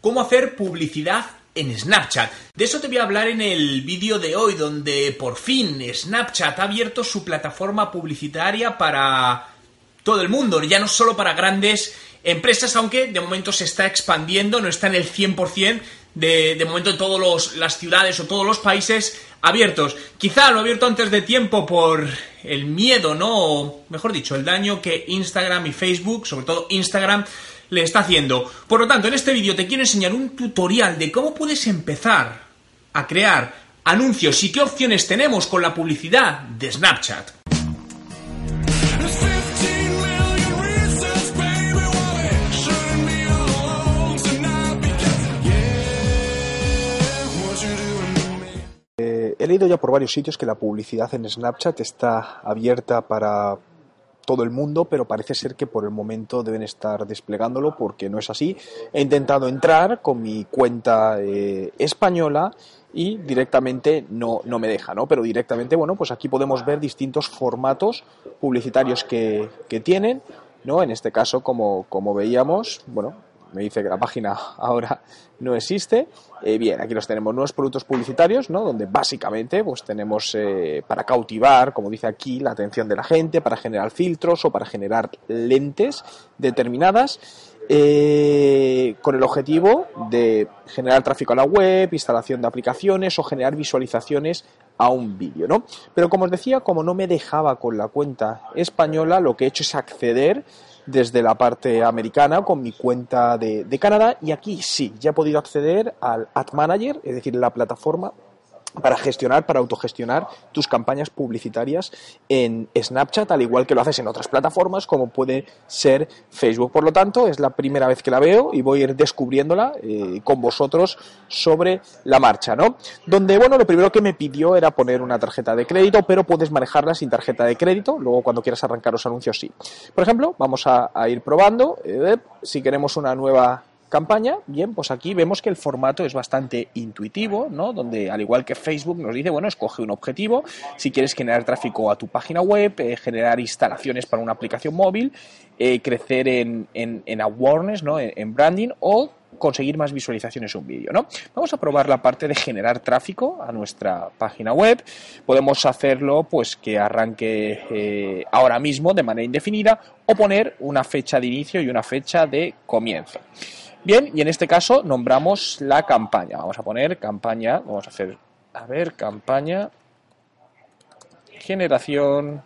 ¿Cómo hacer publicidad en Snapchat? De eso te voy a hablar en el vídeo de hoy, donde por fin Snapchat ha abierto su plataforma publicitaria para todo el mundo, ya no solo para grandes empresas, aunque de momento se está expandiendo, no está en el 100% de, de momento en todas las ciudades o todos los países abiertos. Quizá lo ha abierto antes de tiempo por el miedo, ¿no? Mejor dicho, el daño que Instagram y Facebook, sobre todo Instagram, le está haciendo. Por lo tanto, en este vídeo te quiero enseñar un tutorial de cómo puedes empezar a crear anuncios y qué opciones tenemos con la publicidad de Snapchat. Eh, he leído ya por varios sitios que la publicidad en Snapchat está abierta para todo el mundo, pero parece ser que por el momento deben estar desplegándolo porque no es así. He intentado entrar con mi cuenta eh, española y directamente no, no me deja, ¿no? Pero directamente, bueno, pues aquí podemos ver distintos formatos publicitarios que, que tienen, ¿no? En este caso, como, como veíamos, bueno, me dice que la página ahora no existe. Eh, bien, aquí los tenemos, nuevos productos publicitarios, ¿no? Donde básicamente pues tenemos eh, para cautivar, como dice aquí, la atención de la gente, para generar filtros o para generar lentes determinadas. Eh, con el objetivo de generar tráfico a la web, instalación de aplicaciones o generar visualizaciones a un vídeo, ¿no? Pero como os decía, como no me dejaba con la cuenta española, lo que he hecho es acceder desde la parte americana con mi cuenta de, de Canadá y aquí sí, ya he podido acceder al Ad Manager, es decir, la plataforma para gestionar, para autogestionar tus campañas publicitarias en Snapchat, al igual que lo haces en otras plataformas como puede ser Facebook. Por lo tanto, es la primera vez que la veo y voy a ir descubriéndola eh, con vosotros sobre la marcha, ¿no? Donde, bueno, lo primero que me pidió era poner una tarjeta de crédito, pero puedes manejarla sin tarjeta de crédito, luego cuando quieras arrancar los anuncios sí. Por ejemplo, vamos a, ir probando, eh, si queremos una nueva campaña, bien, pues aquí vemos que el formato es bastante intuitivo, ¿no? Donde al igual que Facebook nos dice, bueno, escoge un objetivo, si quieres generar tráfico a tu página web, eh, generar instalaciones para una aplicación móvil, eh, crecer en, en, awareness, ¿no? En, branding o conseguir más visualizaciones en un vídeo, ¿no? Vamos a probar la parte de generar tráfico a nuestra página web. Podemos hacerlo, pues, que arranque eh, ahora mismo de manera indefinida o poner una fecha de inicio y una fecha de comienzo. Bien, y en este caso nombramos la campaña. Vamos a poner campaña, vamos a hacer, a ver, campaña, generación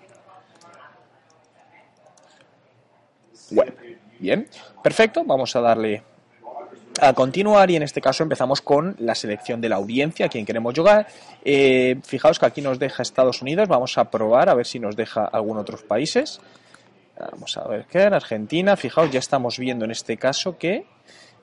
web. Bien, perfecto, vamos a darle a continuar y en este caso empezamos con la selección de la audiencia, a quien queremos llegar. Eh, fijaos que aquí nos deja Estados Unidos, vamos a probar a ver si nos deja algún otros países. Vamos a ver qué en Argentina, fijaos, ya estamos viendo en este caso que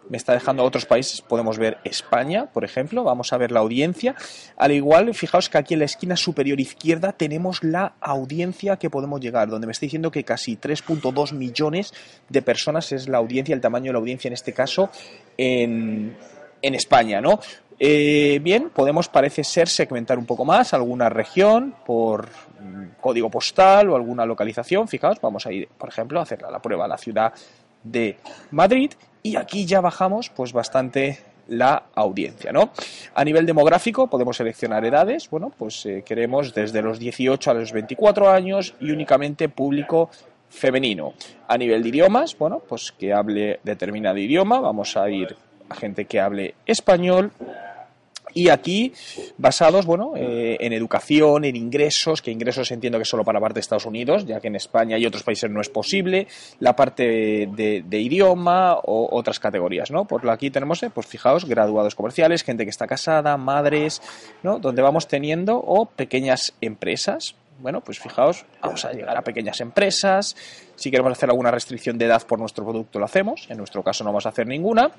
me está dejando otros países. Podemos ver España, por ejemplo. Vamos a ver la audiencia. Al igual, fijaos que aquí en la esquina superior izquierda tenemos la audiencia que podemos llegar, donde me está diciendo que casi 3.2 millones de personas es la audiencia, el tamaño de la audiencia en este caso en, en España, ¿no? Eh, bien, podemos, parece ser, segmentar un poco más alguna región por mm, código postal o alguna localización. Fijaos, vamos a ir, por ejemplo, a hacer la prueba a la ciudad de Madrid y aquí ya bajamos pues bastante la audiencia, ¿no? A nivel demográfico podemos seleccionar edades, bueno, pues eh, queremos desde los 18 a los 24 años y únicamente público femenino. A nivel de idiomas, bueno, pues que hable determinado idioma, vamos a ir a gente que hable español, y aquí basados bueno eh, en educación en ingresos que ingresos entiendo que solo para parte de Estados Unidos ya que en España y otros países no es posible la parte de, idioma o otras categorías no por aquí tenemos eh, pues fijaos graduados comerciales gente que está casada madres no donde vamos teniendo o pequeñas empresas bueno, pues fijaos, vamos a llegar a pequeñas empresas. Si queremos hacer alguna restricción de edad por nuestro producto, lo hacemos. En nuestro caso no vamos a hacer ninguna.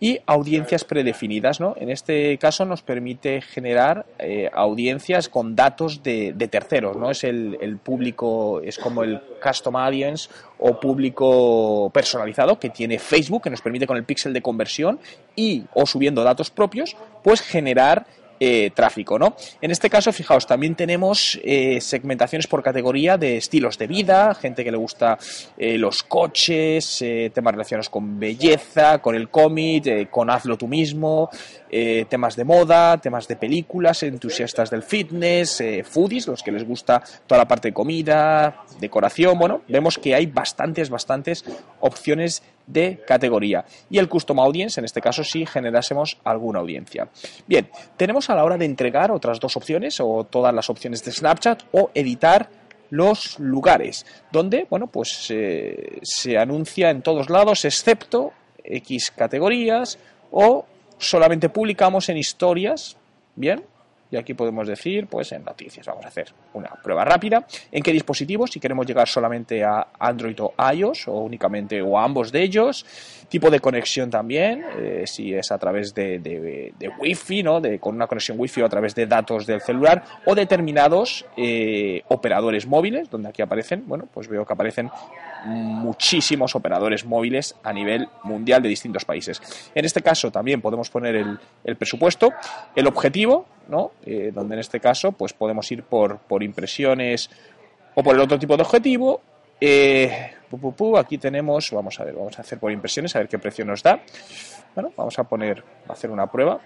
Y audiencias predefinidas, ¿no? En este caso nos permite generar eh, audiencias con datos de, terceros, ¿no? Es el, el, público, es como el custom audience o público personalizado que tiene Facebook, que nos permite con el píxel de conversión y o subiendo datos propios, pues generar eh, tráfico, ¿no? En este caso, fijaos, también tenemos eh, segmentaciones por categoría de estilos de vida, gente que le gusta eh, los coches, temas relacionados con belleza, con el cómic, con hazlo tú mismo, temas de moda, temas de películas, entusiastas del fitness, foodies, los que les gusta toda la parte de comida, decoración, bueno, vemos que hay bastantes, bastantes opciones de categoría. Y el custom audience, en este caso, si generásemos alguna audiencia. Bien, tenemos a la hora de entregar otras dos opciones o todas las opciones de Snapchat o editar los lugares donde, bueno, pues eh, se anuncia en todos lados excepto X categorías o solamente publicamos en historias, bien, y aquí podemos decir, pues en noticias, vamos a hacer una prueba rápida. ¿En qué dispositivos? Si queremos llegar solamente a Android o iOS o únicamente o a ambos de ellos. Tipo de conexión también, eh, si es a través de, de, Wi-Fi, ¿no? De, con una conexión Wi-Fi o a través de datos del celular o determinados eh, operadores móviles, donde aquí aparecen, bueno, pues veo que aparecen muchísimos operadores móviles a nivel mundial de distintos países. En este caso también podemos poner el, el presupuesto, el objetivo, ¿no? Eh, donde en este caso pues podemos ir por, por impresiones o por el otro tipo de objetivo. Eh, aquí tenemos, vamos a ver, vamos a hacer por impresiones, a ver qué precio nos da. Bueno, vamos a poner, a hacer una prueba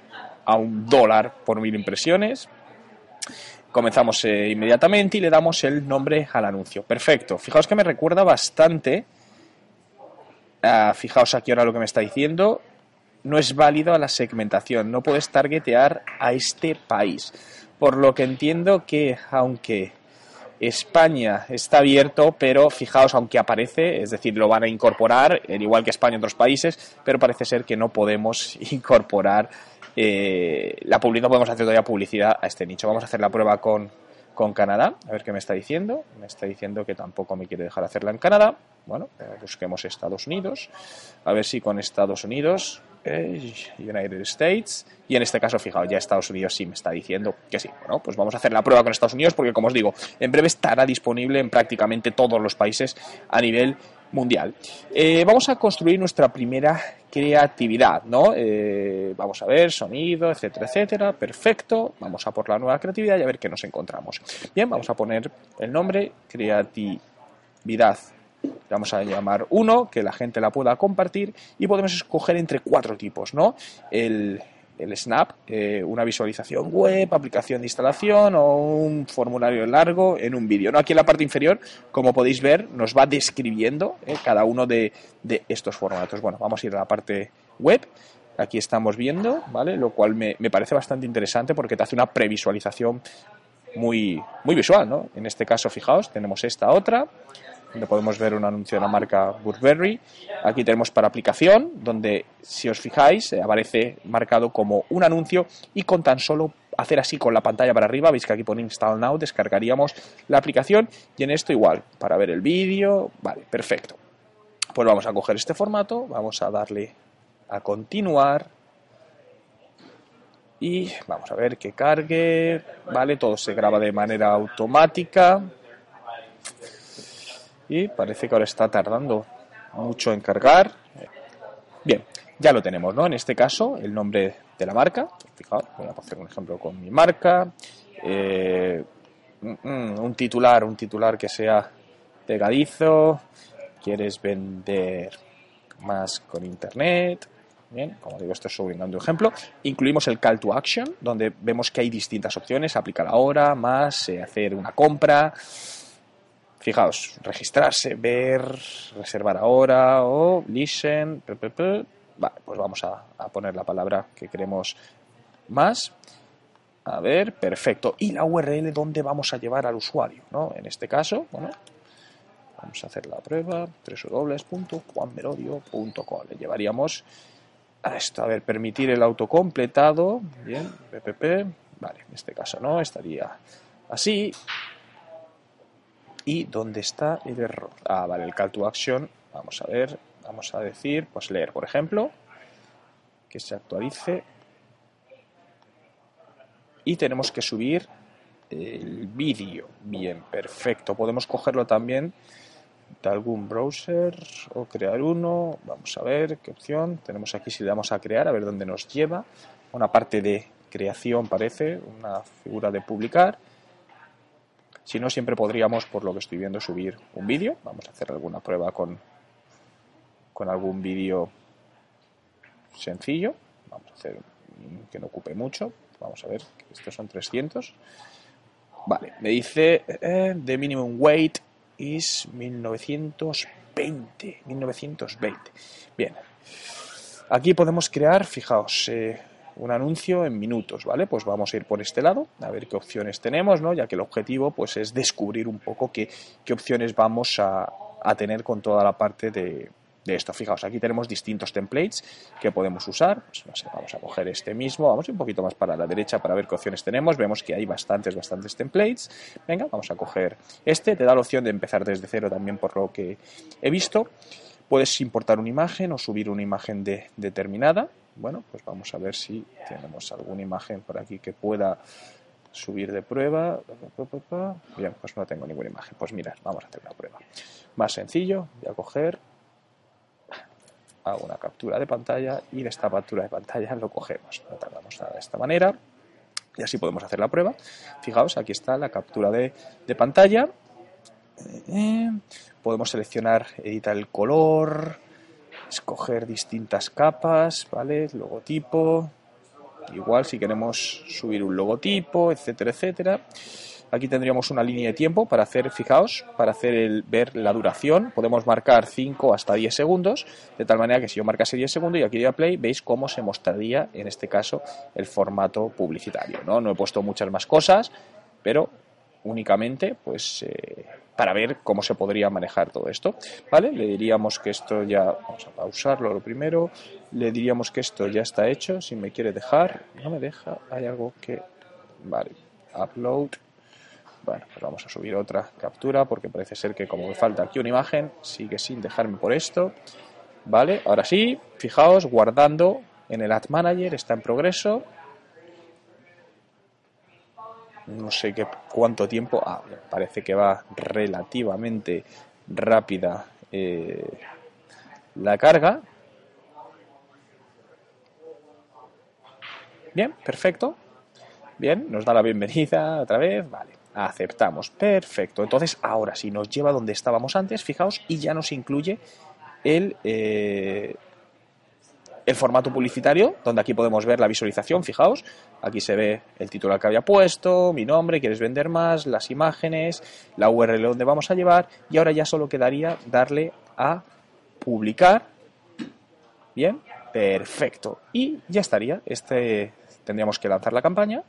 a un dólar por mil impresiones. Comenzamos eh, inmediatamente y le damos el nombre al anuncio. Perfecto. Fijaos que me recuerda bastante. fijaos aquí ahora lo que me está diciendo. No es válido a la segmentación. No puedes targetear a este país. Por lo que entiendo que, aunque España está abierto, pero fijaos, aunque aparece, es decir, lo van a incorporar, igual que España y otros países, pero parece ser que no podemos incorporar eh, la publicidad, podemos hacer todavía publicidad a este nicho. Vamos a hacer la prueba con, con Canadá, a ver qué me está diciendo. Me está diciendo que tampoco me quiere dejar hacerla en Canadá. Bueno, eh, busquemos Estados Unidos, a ver si con Estados Unidos, eh, United States, y en este caso, fijaos, ya Estados Unidos sí me está diciendo que sí. Bueno, pues vamos a hacer la prueba con Estados Unidos porque, como os digo, en breve estará disponible en prácticamente todos los países a nivel mundial. Eh, vamos a construir nuestra primera creatividad, ¿no? Eh, vamos a ver, sonido, etcétera, etcétera. Perfecto. Vamos a por la nueva creatividad y a ver qué nos encontramos. Bien, vamos a poner el nombre creatividad. Vamos a llamar uno, que la gente la pueda compartir y podemos escoger entre cuatro tipos, ¿no? El, el Snap, eh, una visualización web, aplicación de instalación o un formulario largo en un vídeo. ¿no? Aquí en la parte inferior, como podéis ver, nos va describiendo eh, cada uno de, estos formatos. Bueno, vamos a ir a la parte web. Aquí estamos viendo, ¿vale? Lo cual me, me parece bastante interesante porque te hace una previsualización muy, muy visual, ¿no? En este caso, fijaos, tenemos esta otra donde podemos ver un anuncio de la marca Burberry. Aquí tenemos para aplicación, donde si os fijáis eh, aparece marcado como un anuncio y con tan solo hacer así con la pantalla para arriba, veis que aquí pone Install Now, descargaríamos la aplicación y en esto igual, para ver el vídeo, vale, perfecto. Pues vamos a coger este formato, vamos a darle a continuar y vamos a ver que cargue, vale, todo se graba de manera automática y parece que ahora está tardando mucho en cargar. Bien, ya lo tenemos, ¿no? En este caso, el nombre de la marca. Fijaos, voy a hacer un ejemplo con mi marca. Eh, mm, un titular, un titular que sea pegadizo. Quieres vender más con internet. Bien, como digo, esto es un ejemplo. Incluimos el call to action, donde vemos que hay distintas opciones, aplicar ahora, más, eh, hacer una compra, Fijaos, registrarse, ver, reservar ahora o listen. Vale, pues vamos a, poner la palabra que queremos más. A ver, perfecto. Y la URL donde vamos a llevar al usuario, ¿no? En este caso, bueno, vamos a hacer la prueba, www.juanmerodio.com. Le llevaríamos a esto, a ver, permitir el autocompletado, bien, ppp, vale, en este caso no, estaría así, ¿Y dónde está el error? Ah, vale, el call to action. Vamos a ver, vamos a decir, pues leer, por ejemplo, que se actualice. Y tenemos que subir el vídeo. Bien, perfecto. Podemos cogerlo también de algún browser o crear uno. Vamos a ver qué opción tenemos aquí. Si le damos a crear, a ver dónde nos lleva. Una parte de creación parece, una figura de publicar. Si no, siempre podríamos, por lo que estoy viendo, subir un vídeo. Vamos a hacer alguna prueba con, con algún vídeo sencillo. Vamos a hacer que no ocupe mucho. Vamos a ver, estos son 300. Vale, me dice eh, the minimum weight is 1920. 1920. Bien. Aquí podemos crear, fijaos, eh, un anuncio en minutos, ¿vale? Pues vamos a ir por este lado, a ver qué opciones tenemos, ¿no? Ya que el objetivo, pues, es descubrir un poco qué, qué opciones vamos a, a tener con toda la parte de, de esto. Fijaos, aquí tenemos distintos templates que podemos usar. Pues, vamos a coger este mismo, vamos un poquito más para la derecha para ver qué opciones tenemos. Vemos que hay bastantes, bastantes templates. Venga, vamos a coger este. Te da la opción de empezar desde cero también por lo que he visto. Puedes importar una imagen o subir una imagen de, determinada. Bueno, pues vamos a ver si tenemos alguna imagen por aquí que pueda subir de prueba. Bien, pues no tengo ninguna imagen. Pues mirad, vamos a hacer una prueba. Más sencillo, voy a coger hago una captura de pantalla y de esta captura de pantalla lo cogemos. Lo tardamos de esta manera y así podemos hacer la prueba. Fijaos, aquí está la captura de, pantalla. Eh, podemos seleccionar, editar el color, escoger distintas capas, ¿vale? Logotipo, igual si queremos subir un logotipo, etcétera, etcétera. Aquí tendríamos una línea de tiempo para hacer, fijaos, para hacer el, ver la duración. Podemos marcar 5 hasta 10 segundos, de tal manera que si yo marcase 10 segundos y aquí doy a play, veis cómo se mostraría, en este caso, el formato publicitario. No, no he puesto muchas más cosas, pero únicamente pues eh, para ver cómo se podría manejar todo esto. ¿Vale? Le diríamos que esto ya, vamos a pausarlo lo primero, le diríamos que esto ya está hecho, si me quiere dejar, no me deja, hay algo que, vale, upload, bueno, pues vamos a subir otra captura porque parece ser que como me falta aquí una imagen, sigue sin dejarme por esto. Vale, ahora sí, fijaos, guardando en el Ad Manager, está en progreso. No sé qué, cuánto tiempo. Ah, parece que va relativamente rápida eh, la carga. Bien, perfecto. Bien, nos da la bienvenida otra vez. Vale. Aceptamos. Perfecto. Entonces, ahora sí, nos lleva donde estábamos antes, fijaos, y ya nos incluye el, eh, el formato publicitario, donde aquí podemos ver la visualización, fijaos, aquí se ve el titular que había puesto, mi nombre, quieres vender más, las imágenes, la URL donde vamos a llevar, y ahora ya solo quedaría darle a publicar. Bien, perfecto. Y ya estaría. Este tendríamos que lanzar la campaña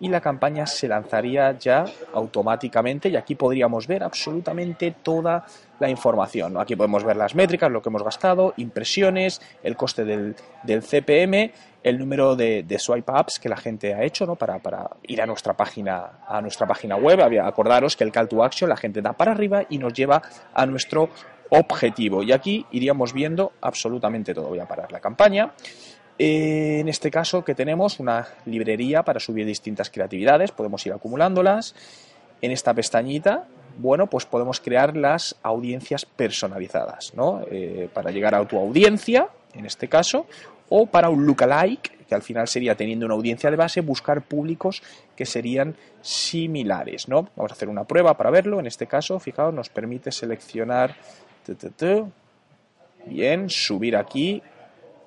y la campaña se lanzaría ya automáticamente y aquí podríamos ver absolutamente toda la información. Aquí podemos ver las métricas, lo que hemos gastado, impresiones, el coste del, CPM, el número de, swipe ups que la gente ha hecho ¿no? para, para, ir a nuestra página a nuestra página web. Acordaros que el call to action la gente da para arriba y nos lleva a nuestro objetivo. Y aquí iríamos viendo absolutamente todo. Voy a parar la campaña. Eh, en este caso que tenemos una librería para subir distintas creatividades, podemos ir acumulándolas. En esta pestañita, bueno, pues podemos crear las audiencias personalizadas, ¿no? Eh, para llegar a tu audiencia, en este caso, o para un lookalike, que al final sería teniendo una audiencia de base, buscar públicos que serían similares, ¿no? Vamos a hacer una prueba para verlo. En este caso, fijaos, nos permite seleccionar, bien, subir aquí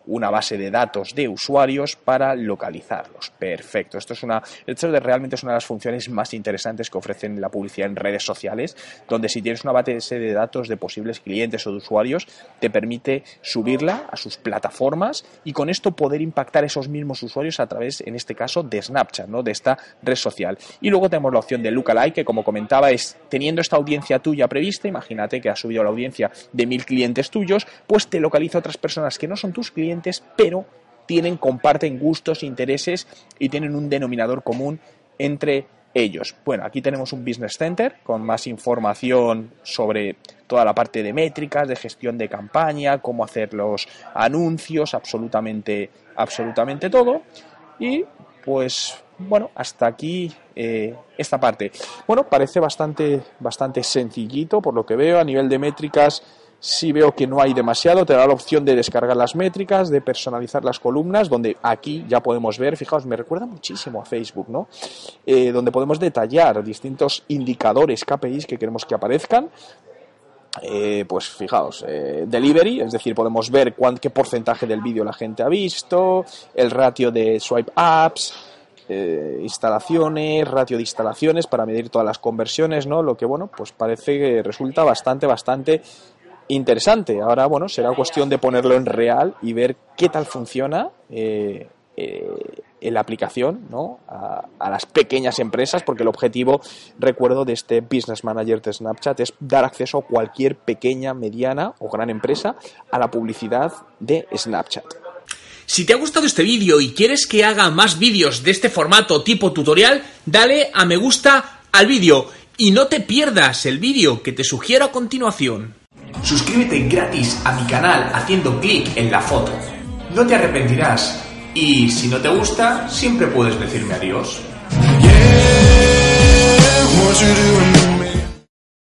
una base de datos de usuarios para localizarlos. Perfecto. Esto es una, esto realmente es una de las funciones más interesantes que ofrecen la publicidad en redes sociales, donde si tienes una base de datos de posibles clientes o de usuarios, te permite subirla a sus plataformas y con esto poder impactar esos mismos usuarios a través, en este caso, de Snapchat, ¿no? de esta red social. Y luego tenemos la opción de Lookalike, que como comentaba, es teniendo esta audiencia tuya prevista, imagínate que has subido la audiencia de mil clientes tuyos, pues te localiza a otras personas que no son tus clientes pero tienen, comparten gustos, intereses y tienen un denominador común entre ellos. Bueno, aquí tenemos un Business Center con más información sobre toda la parte de métricas, de gestión de campaña, cómo hacer los anuncios, absolutamente, absolutamente todo. Y pues bueno, hasta aquí eh, esta parte. Bueno, parece bastante, bastante sencillito por lo que veo a nivel de métricas si veo que no hay demasiado, te da la opción de descargar las métricas, de personalizar las columnas, donde aquí ya podemos ver, fijaos, me recuerda muchísimo a Facebook, ¿no? Eh, donde podemos detallar distintos indicadores, KPIs que queremos que aparezcan. Eh, pues fijaos, eh, delivery, es decir, podemos ver qué porcentaje del vídeo la gente ha visto, el ratio de swipe apps, instalaciones, ratio de instalaciones para medir todas las conversiones, ¿no? Lo que, bueno, pues parece que resulta bastante, bastante interesante. Ahora, bueno, será cuestión de ponerlo en real y ver qué tal funciona eh, eh, en la aplicación ¿no? A, a, las pequeñas empresas, porque el objetivo, recuerdo, de este Business Manager de Snapchat es dar acceso a cualquier pequeña, mediana o gran empresa a la publicidad de Snapchat. Si te ha gustado este vídeo y quieres que haga más vídeos de este formato tipo tutorial, dale a me gusta al vídeo y no te pierdas el vídeo que te sugiero a continuación. Suscríbete gratis a mi canal haciendo clic en la foto. No te arrepentirás. Y si no te gusta, siempre puedes decirme adiós.